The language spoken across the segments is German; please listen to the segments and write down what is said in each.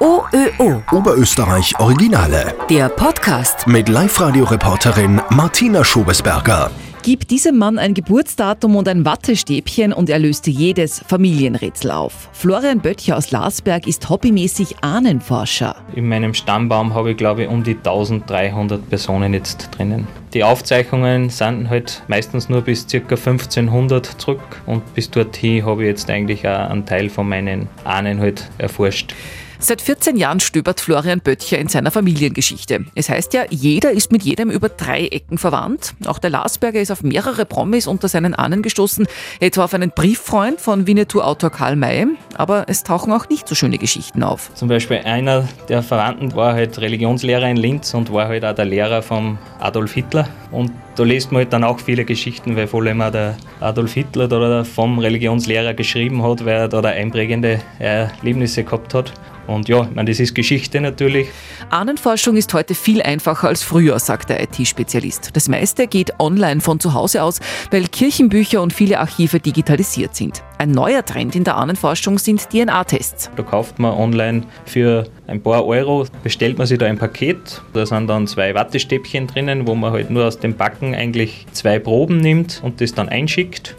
OÖO. Oberösterreich Originale. Der Podcast. Mit Live-Radio-Reporterin Martina Schobesberger. Gib diesem Mann ein Geburtsdatum und ein Wattestäbchen und er löste jedes Familienrätsel auf. Florian Böttcher aus Larsberg ist hobbymäßig Ahnenforscher. In meinem Stammbaum habe ich glaube ich um die 1300 Personen jetzt drinnen. Die Aufzeichnungen sind halt meistens nur bis ca. 1500 zurück und bis dorthin habe ich jetzt eigentlich auch einen Teil von meinen Ahnen halt erforscht. Seit 14 Jahren stöbert Florian Böttcher in seiner Familiengeschichte. Es heißt ja, jeder ist mit jedem über drei Ecken verwandt. Auch der Larsberger ist auf mehrere Promis unter seinen Ahnen gestoßen, etwa auf einen Brieffreund von Winnetou-Autor Karl May. Aber es tauchen auch nicht so schöne Geschichten auf. Zum Beispiel einer der Verwandten war halt Religionslehrer in Linz und war halt auch der Lehrer von Adolf Hitler. Und da liest man halt dann auch viele Geschichten, weil vor allem auch der Adolf Hitler oder vom Religionslehrer geschrieben hat, weil er da einprägende Erlebnisse gehabt hat. Und ja, ich meine, das ist Geschichte natürlich. Ahnenforschung ist heute viel einfacher als früher, sagt der IT-Spezialist. Das meiste geht online von zu Hause aus, weil Kirchenbücher und viele Archive digitalisiert sind. Ein neuer Trend in der Ahnenforschung sind DNA-Tests. Da kauft man online für ein paar Euro, bestellt man sich da ein Paket. Da sind dann zwei Wattestäbchen drinnen, wo man halt nur aus dem Backen eigentlich zwei Proben nimmt und das dann einschickt.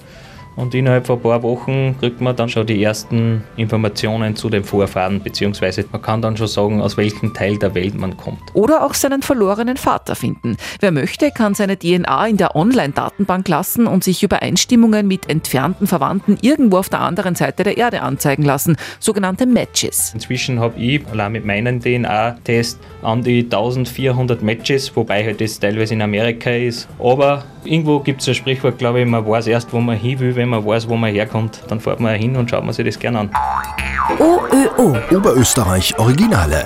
Und innerhalb von ein paar Wochen kriegt man dann schon die ersten Informationen zu den Vorfahren, beziehungsweise man kann dann schon sagen, aus welchem Teil der Welt man kommt. Oder auch seinen verlorenen Vater finden. Wer möchte, kann seine DNA in der Online-Datenbank lassen und sich Übereinstimmungen mit entfernten Verwandten irgendwo auf der anderen Seite der Erde anzeigen lassen, sogenannte Matches. Inzwischen habe ich allein mit meinem DNA-Test an die 1400 Matches, wobei halt das teilweise in Amerika ist. Aber irgendwo gibt es ein Sprichwort, glaube ich, man weiß erst, wo man hin will, wenn man weiß, wo man herkommt. Dann fährt man hin und schaut man sich das gerne an. OÖO. Oberösterreich Originale.